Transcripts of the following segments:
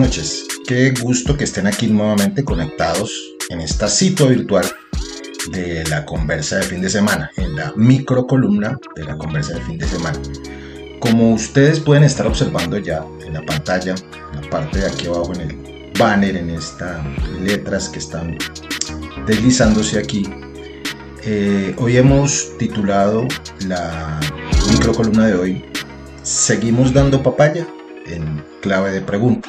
Noches, qué gusto que estén aquí nuevamente conectados en esta cita virtual de la conversa de fin de semana, en la micro columna de la conversa de fin de semana. Como ustedes pueden estar observando ya en la pantalla, en la parte de aquí abajo en el banner, en estas letras que están deslizándose aquí, eh, hoy hemos titulado la micro columna de hoy Seguimos dando papaya en clave de pregunta.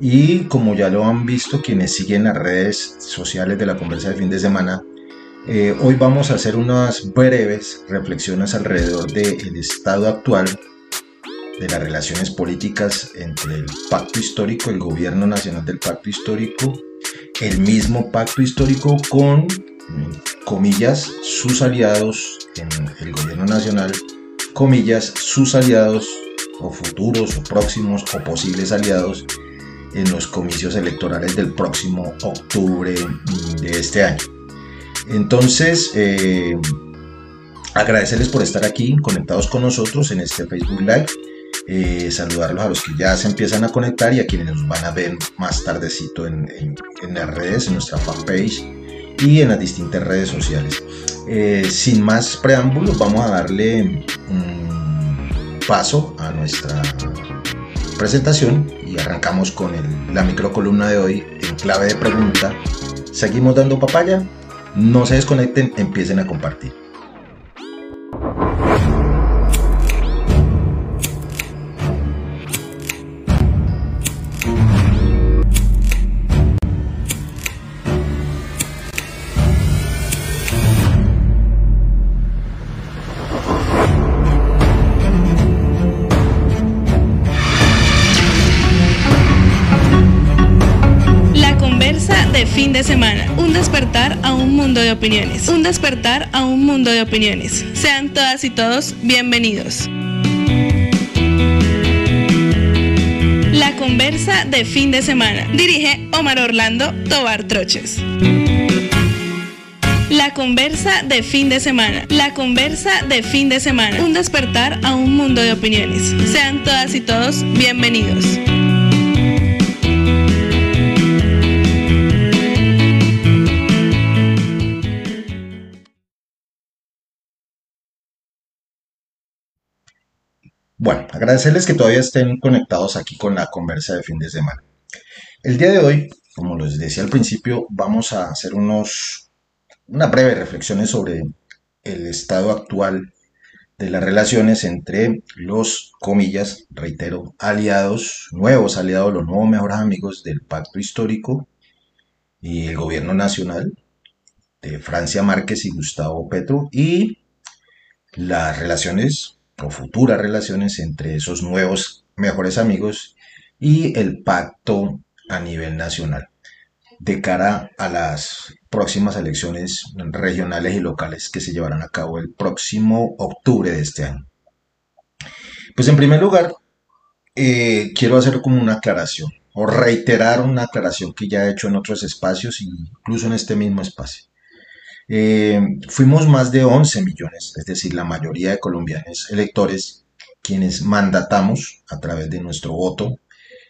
Y como ya lo han visto quienes siguen las redes sociales de la conversa de fin de semana, eh, hoy vamos a hacer unas breves reflexiones alrededor del estado actual de las relaciones políticas entre el pacto histórico, el gobierno nacional del pacto histórico, el mismo pacto histórico con, comillas, sus aliados en el gobierno nacional, comillas, sus aliados o futuros o próximos o posibles aliados en los comicios electorales del próximo octubre de este año. Entonces, eh, agradecerles por estar aquí conectados con nosotros en este Facebook Live. Eh, saludarlos a los que ya se empiezan a conectar y a quienes nos van a ver más tardecito en, las redes, en nuestra fanpage y en las distintas redes sociales. Eh, sin más preámbulos, vamos a darle un paso a nuestra presentación y arrancamos con la microcolumna de hoy en clave de pregunta. ¿Seguimos dando papaya? No se desconecten, empiecen a compartir. De opiniones. Un despertar a un mundo de opiniones. Sean todas y todos bienvenidos. La conversa de fin de semana. Dirige Omar Orlando Tobar Troches. La conversa de fin de semana. La conversa de fin de semana. Un despertar a un mundo de opiniones. Sean todas y todos bienvenidos. Bueno, agradecerles que todavía estén conectados aquí con la conversa de fin de semana. El día de hoy, como les decía al principio, vamos a hacer unos, unas breves reflexiones sobre el estado actual de las relaciones entre los, comillas, reitero, aliados, nuevos aliados, los nuevos mejores amigos del pacto histórico y el gobierno nacional de Francia Márquez y Gustavo Petro y las relaciones o futuras relaciones entre esos nuevos mejores amigos y el pacto a nivel nacional de cara a las próximas elecciones regionales y locales que se llevarán a cabo el próximo octubre de este año. Pues en primer lugar, eh, quiero hacer como una aclaración o reiterar una aclaración que ya he hecho en otros espacios, incluso en este mismo espacio. Eh, fuimos más de 11 millones, es decir, la mayoría de colombianos electores, quienes mandatamos a través de nuestro voto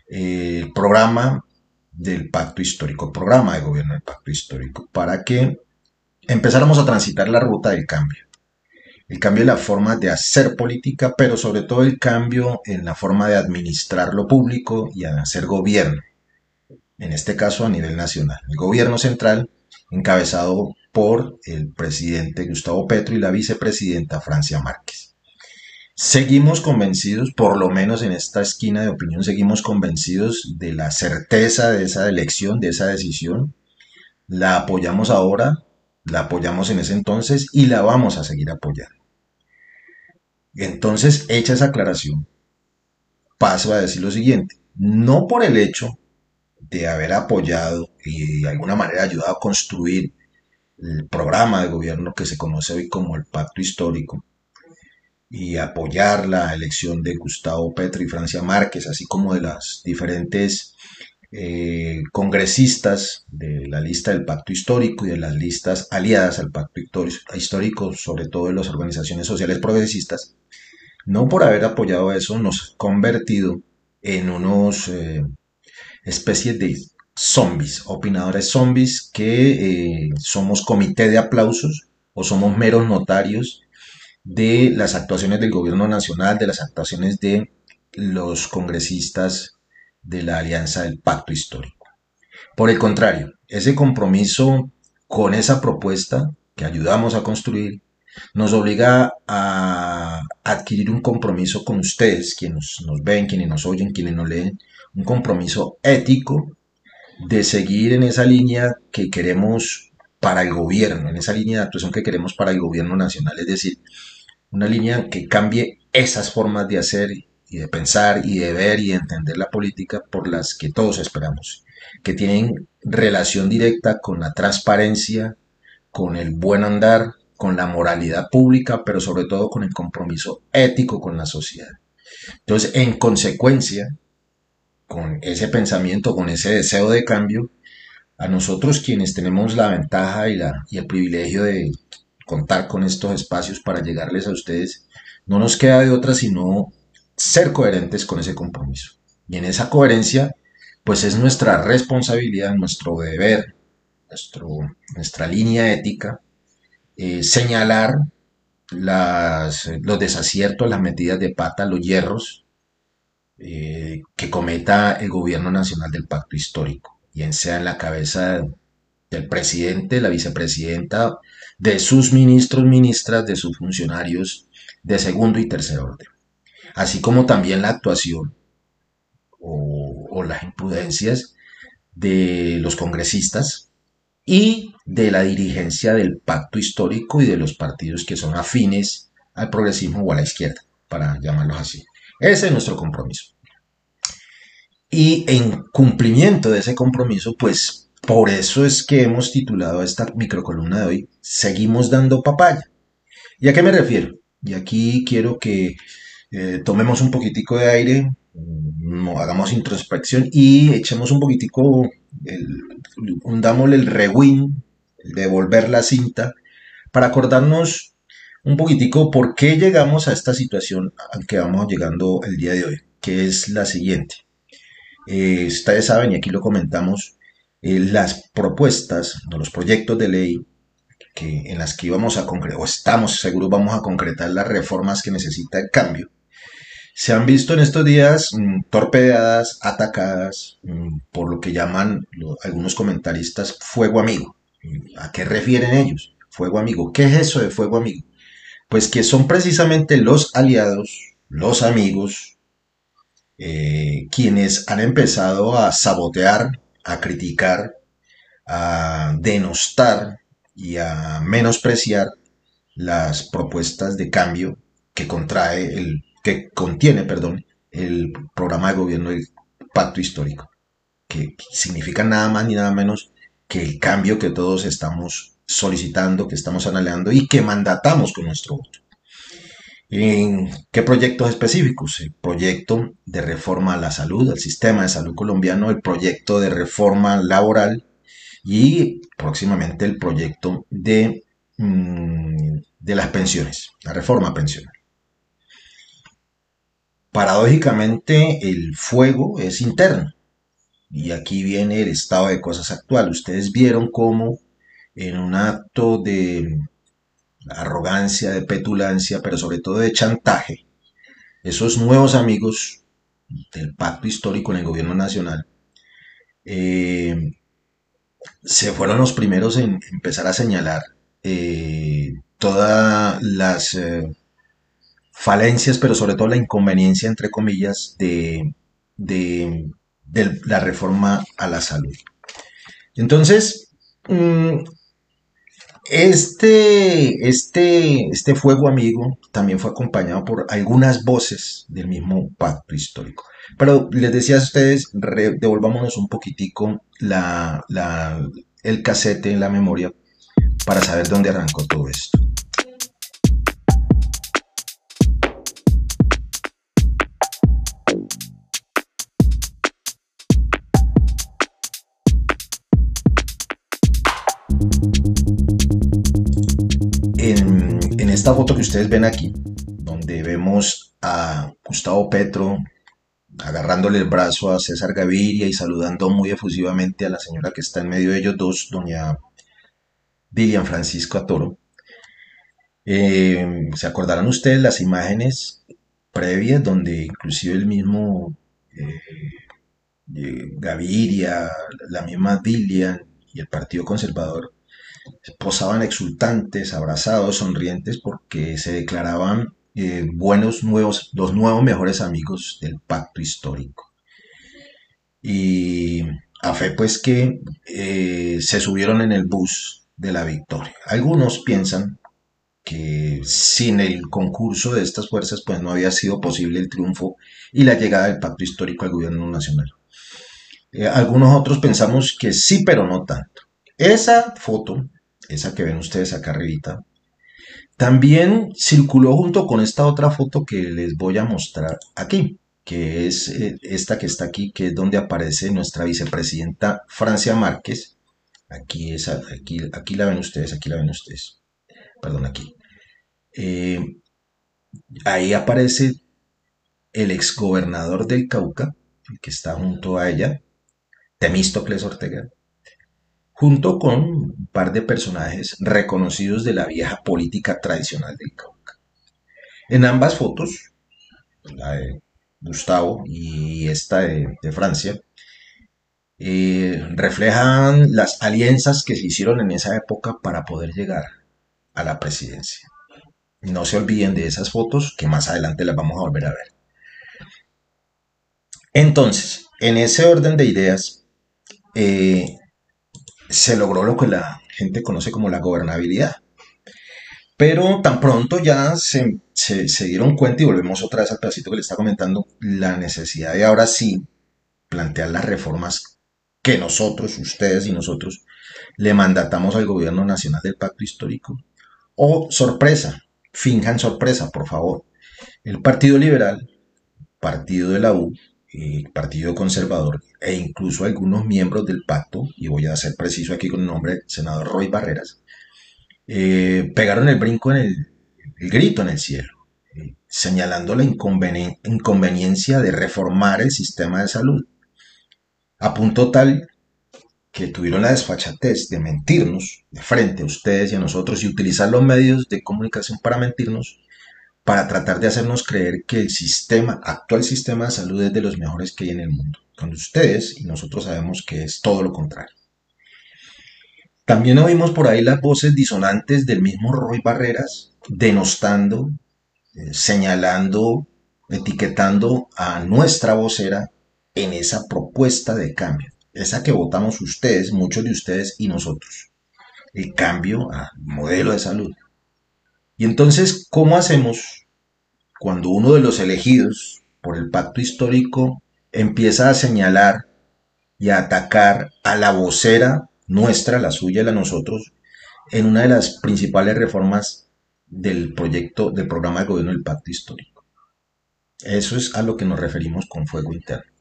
eh, el programa del pacto histórico, el programa de gobierno del pacto histórico, para que empezáramos a transitar la ruta del cambio. El cambio en la forma de hacer política, pero sobre todo el cambio en la forma de administrar lo público y hacer gobierno. En este caso a nivel nacional. El gobierno central encabezado por el presidente Gustavo Petro y la vicepresidenta Francia Márquez. Seguimos convencidos, por lo menos en esta esquina de opinión, seguimos convencidos de la certeza de esa elección, de esa decisión. La apoyamos ahora, la apoyamos en ese entonces y la vamos a seguir apoyando. Entonces, hecha esa aclaración, paso a decir lo siguiente. No por el hecho de haber apoyado y de alguna manera ayudado a construir el programa de gobierno que se conoce hoy como el Pacto Histórico y apoyar la elección de Gustavo Petro y Francia Márquez, así como de las diferentes eh, congresistas de la lista del Pacto Histórico y de las listas aliadas al Pacto Histórico, sobre todo de las organizaciones sociales progresistas, no por haber apoyado eso nos ha convertido en unos eh, especies de zombies, opinadores zombies, que eh, somos comité de aplausos o somos meros notarios de las actuaciones del gobierno nacional, de las actuaciones de los congresistas de la Alianza del Pacto Histórico. Por el contrario, ese compromiso con esa propuesta que ayudamos a construir nos obliga a adquirir un compromiso con ustedes, quienes nos ven, quienes nos oyen, quienes nos leen, un compromiso ético de seguir en esa línea que queremos para el gobierno, en esa línea de actuación que queremos para el gobierno nacional, es decir, una línea que cambie esas formas de hacer y de pensar y de ver y de entender la política por las que todos esperamos, que tienen relación directa con la transparencia, con el buen andar, con la moralidad pública, pero sobre todo con el compromiso ético con la sociedad. Entonces, en consecuencia, con ese pensamiento, con ese deseo de cambio, a nosotros quienes tenemos la ventaja y, la, y el privilegio de contar con estos espacios para llegarles a ustedes, no nos queda de otra sino ser coherentes con ese compromiso. Y en esa coherencia, pues es nuestra responsabilidad, nuestro deber, nuestro, nuestra línea ética, eh, señalar las, los desaciertos, las metidas de pata, los hierros eh, que cometa el gobierno nacional del pacto histórico, bien sea en la cabeza del presidente, la vicepresidenta, de sus ministros, ministras, de sus funcionarios de segundo y tercer orden, así como también la actuación o, o las imprudencias de los congresistas y de la dirigencia del pacto histórico y de los partidos que son afines al progresismo o a la izquierda, para llamarlos así. Ese es nuestro compromiso. Y en cumplimiento de ese compromiso, pues por eso es que hemos titulado esta microcolumna de hoy, Seguimos dando papaya. ¿Y a qué me refiero? Y aquí quiero que eh, tomemos un poquitico de aire, mm, hagamos introspección y echemos un poquitico, hundámosle el rewind, devolver la cinta, para acordarnos un poquitico por qué llegamos a esta situación al que vamos llegando el día de hoy, que es la siguiente. Eh, ustedes saben, y aquí lo comentamos, eh, las propuestas, los proyectos de ley que, en las que íbamos a concretar, o estamos seguros vamos a concretar las reformas que necesita el cambio, se han visto en estos días mm, torpedeadas, atacadas mm, por lo que llaman algunos comentaristas fuego amigo. ¿A qué refieren ellos? Fuego amigo. ¿Qué es eso de fuego amigo? Pues que son precisamente los aliados, los amigos, eh, quienes han empezado a sabotear, a criticar, a denostar y a menospreciar las propuestas de cambio que contrae el que contiene, perdón, el programa de gobierno del pacto histórico, que significa nada más ni nada menos que el cambio que todos estamos solicitando, que estamos analizando y que mandatamos con nuestro voto. ¿En qué proyectos específicos? El proyecto de reforma a la salud, al sistema de salud colombiano, el proyecto de reforma laboral y próximamente el proyecto de, mm, de las pensiones, la reforma pensional. Paradójicamente, el fuego es interno. Y aquí viene el estado de cosas actual. Ustedes vieron cómo en un acto de arrogancia, de petulancia, pero sobre todo de chantaje, esos nuevos amigos del pacto histórico en el gobierno nacional eh, se fueron los primeros en empezar a señalar eh, todas las eh, falencias, pero sobre todo la inconveniencia, entre comillas, de, de, la reforma a la salud. Entonces, mm, este, este, este fuego amigo también fue acompañado por algunas voces del mismo pacto histórico. Pero les decía a ustedes, devolvámonos un poquitico la, la, el casete en la memoria para saber dónde arrancó todo esto. Esta foto que ustedes ven aquí, donde vemos a Gustavo Petro agarrándole el brazo a César Gaviria y saludando muy efusivamente a la señora que está en medio de ellos dos, doña Dilian Francisco Atoro. Eh, ¿Se acordarán ustedes las imágenes previas donde inclusive el mismo eh, eh, Gaviria, la misma Dilian y el Partido Conservador posaban exultantes, abrazados, sonrientes, porque se declaraban buenos nuevos, los nuevos mejores amigos del pacto histórico. Y a fe pues que se subieron en el bus de la victoria. Algunos piensan que sin el concurso de estas fuerzas pues no había sido posible el triunfo y la llegada del pacto histórico al gobierno nacional. Eh, algunos otros pensamos que sí, pero no tanto. Esa foto, esa que ven ustedes acá arribita, también circuló junto con esta otra foto que les voy a mostrar aquí, que es eh, esta que está aquí, que es donde aparece nuestra vicepresidenta Francia Márquez, Aquí, aquí, aquí la ven ustedes, aquí la ven ustedes. Perdón, aquí. Eh, ahí aparece el exgobernador del Cauca, que está junto a ella, Temístocles Ortega, junto con un par de personajes reconocidos de la vieja política tradicional del Cauca. En ambas fotos, la de Gustavo y esta de Francia, eh, reflejan las alianzas que se hicieron en esa época para poder llegar a la presidencia. No se olviden de esas fotos que más adelante las vamos a volver a ver. Entonces, en ese orden de ideas, eh, se logró lo que la gente conoce como la gobernabilidad. Pero tan pronto ya se, dieron cuenta, y volvemos otra vez al pedacito que le está comentando, la necesidad de ahora sí plantear las reformas que nosotros, ustedes y nosotros, le mandatamos al gobierno nacional del pacto histórico. O sorpresa, finjan sorpresa, por favor. El Partido Liberal, Partido de la U, eh, Partido Conservador e incluso algunos miembros del pacto, y voy a ser preciso aquí con el nombre senador Roy Barreras, eh, pegaron el brinco en el, grito en el cielo, eh, señalando la inconveniencia de reformar el sistema de salud a punto tal que tuvieron la desfachatez de mentirnos de frente a ustedes y a nosotros y utilizar los medios de comunicación para mentirnos, para tratar de hacernos creer que el sistema, actual sistema de salud es de los mejores que hay en el mundo, cuando ustedes y nosotros sabemos que es todo lo contrario. También oímos por ahí las voces disonantes del mismo Roy Barreras, denostando, eh, señalando, etiquetando a nuestra vocera en esa propuesta de cambio, esa que votamos ustedes, muchos de ustedes y nosotros, el cambio al modelo de salud. Y entonces, ¿cómo hacemos cuando uno de los elegidos por el pacto histórico empieza a señalar y a atacar a la vocera nuestra, la suya la nosotros, en una de las principales reformas del proyecto, del programa de gobierno del pacto histórico? Eso es a lo que nos referimos con fuego interno.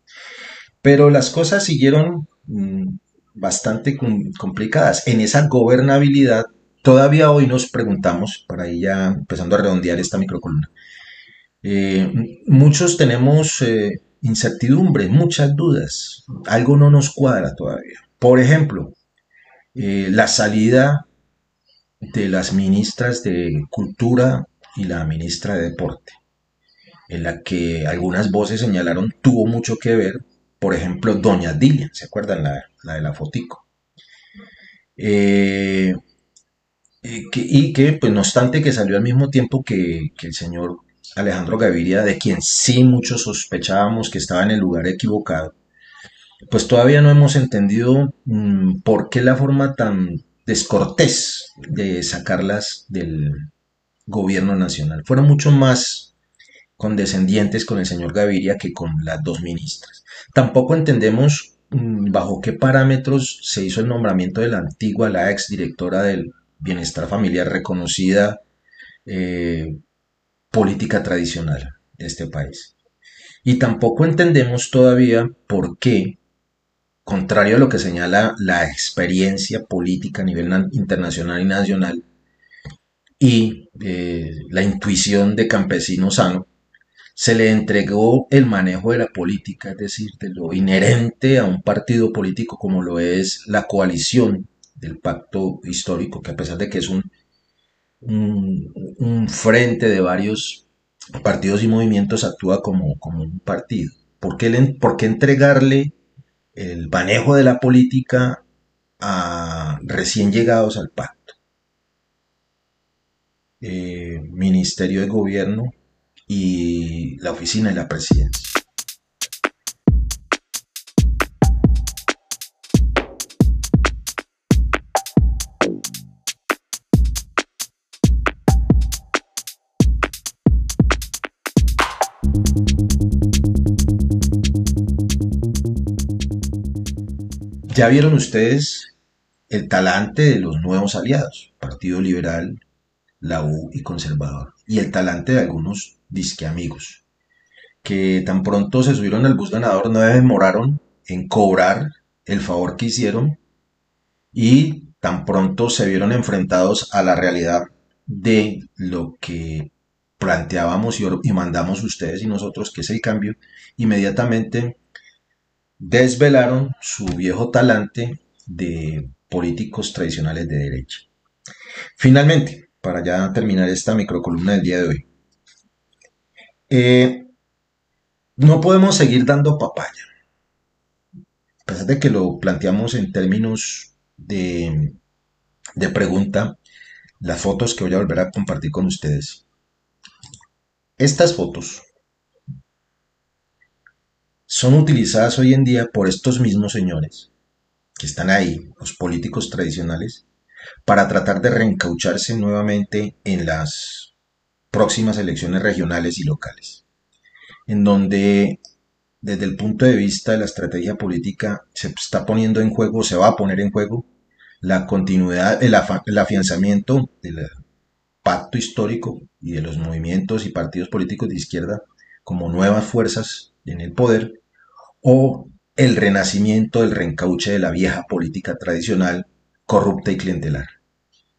Pero las cosas siguieron mm, bastante complicadas. En esa gobernabilidad, todavía hoy nos preguntamos, para ir ya empezando a redondear esta microcolumna, eh, muchos tenemos eh, incertidumbre, muchas dudas, algo no nos cuadra todavía. Por ejemplo, eh, la salida de las ministras de Cultura y la ministra de Deporte, en la que algunas voces señalaron tuvo mucho que ver por ejemplo, Doña Dilian, ¿se acuerdan la, de la fotico? Eh, y que, pues no obstante que salió al mismo tiempo que, el señor Alejandro Gaviria, de quien sí muchos sospechábamos que estaba en el lugar equivocado, pues todavía no hemos entendido mm, por qué la forma tan descortés de sacarlas del gobierno nacional. Fueron mucho más condescendientes con el señor Gaviria que con las dos ministras. Tampoco entendemos mm, bajo qué parámetros se hizo el nombramiento de la antigua, la ex directora del bienestar familiar reconocida eh, política tradicional de este país. Y tampoco entendemos todavía por qué, contrario a lo que señala la experiencia política a nivel internacional y nacional, y eh, la intuición de campesino sano, se le entregó el manejo de la política, es decir, de lo inherente a un partido político como lo es la coalición del pacto histórico, que a pesar de que es un, un, frente de varios partidos y movimientos, actúa como, como un partido. ¿Por qué, ¿Por qué entregarle el manejo de la política a recién llegados al pacto? Eh, Ministerio de Gobierno y la oficina de la presidencia. Ya vieron ustedes el talante de los nuevos aliados, Partido Liberal, la U y Conservador, y el talante de algunos disque amigos, que tan pronto se subieron al bus ganador no demoraron en cobrar el favor que hicieron y tan pronto se vieron enfrentados a la realidad de lo que planteábamos y, mandamos ustedes y nosotros, que es el cambio, inmediatamente desvelaron su viejo talante de políticos tradicionales de derecha. Finalmente, para ya terminar esta microcolumna del día de hoy, eh, no podemos seguir dando papaya. A pesar de que lo planteamos en términos de, de pregunta, las fotos que voy a volver a compartir con ustedes. Estas fotos son utilizadas hoy en día por estos mismos señores que están ahí, los políticos tradicionales, para tratar de reencaucharse nuevamente en las próximas elecciones regionales y locales, en donde desde el punto de vista de la estrategia política se está poniendo en juego, se va a poner en juego la continuidad, el, afianzamiento del pacto histórico y de los movimientos y partidos políticos de izquierda como nuevas fuerzas en el poder, o el renacimiento del reencauche de la vieja política tradicional, corrupta y clientelar.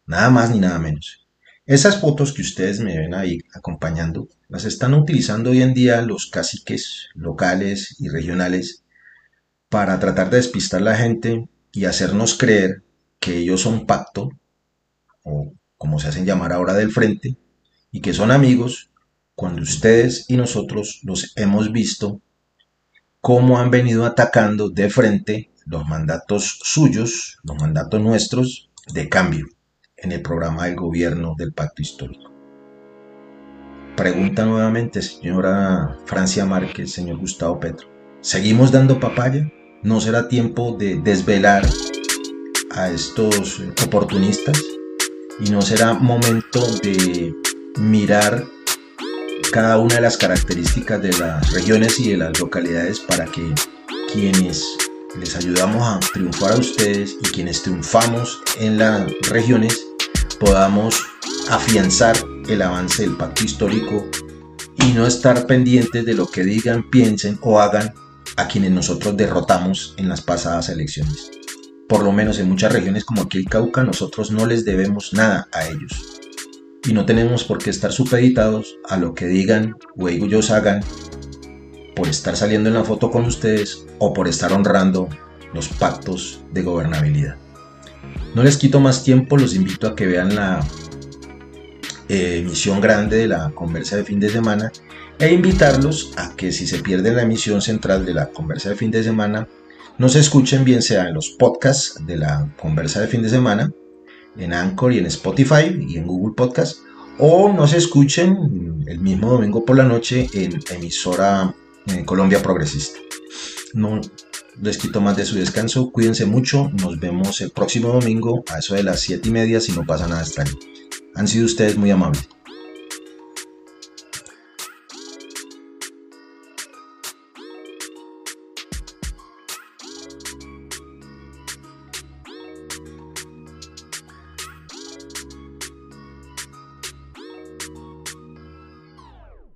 Nada más ni nada menos. Esas fotos que ustedes me ven ahí acompañando, las están utilizando hoy en día los caciques locales y regionales para tratar de despistar a la gente y hacernos creer que ellos son pacto, o como se hacen llamar ahora del frente, y que son amigos, cuando ustedes y nosotros los hemos visto cómo han venido atacando de frente los mandatos suyos, los mandatos nuestros de cambio en el programa del gobierno del pacto histórico. Pregunta nuevamente, señora Francia Márquez, señor Gustavo Petro. ¿Seguimos dando papaya? ¿No será tiempo de desvelar a estos oportunistas? ¿Y no será momento de mirar cada una de las características de las regiones y de las localidades para que quienes les ayudamos a triunfar a ustedes y quienes triunfamos en las regiones podamos afianzar el avance del pacto histórico y no estar pendientes de lo que digan, piensen o hagan a quienes nosotros derrotamos en las pasadas elecciones. Por lo menos en muchas regiones como aquí el Cauca, nosotros no les debemos nada a ellos. Y no tenemos por qué estar supeditados a lo que digan o ellos hagan por estar saliendo en la foto con ustedes o por estar honrando los pactos de gobernabilidad. No les quito más tiempo, los invito a que vean la eh, emisión grande de la conversa de fin de semana e invitarlos a que si se pierden la emisión central de la conversa de fin de semana, nos escuchen bien sea en los podcasts de la conversa de fin de semana, en Anchor y en Spotify y en Google Podcast, o nos escuchen el mismo domingo por la noche en emisora en Colombia Progresista. No, les quito más de su descanso. Cuídense mucho. Nos vemos el próximo domingo a eso de las 7 y media si no pasa nada extraño. Han sido ustedes muy amables.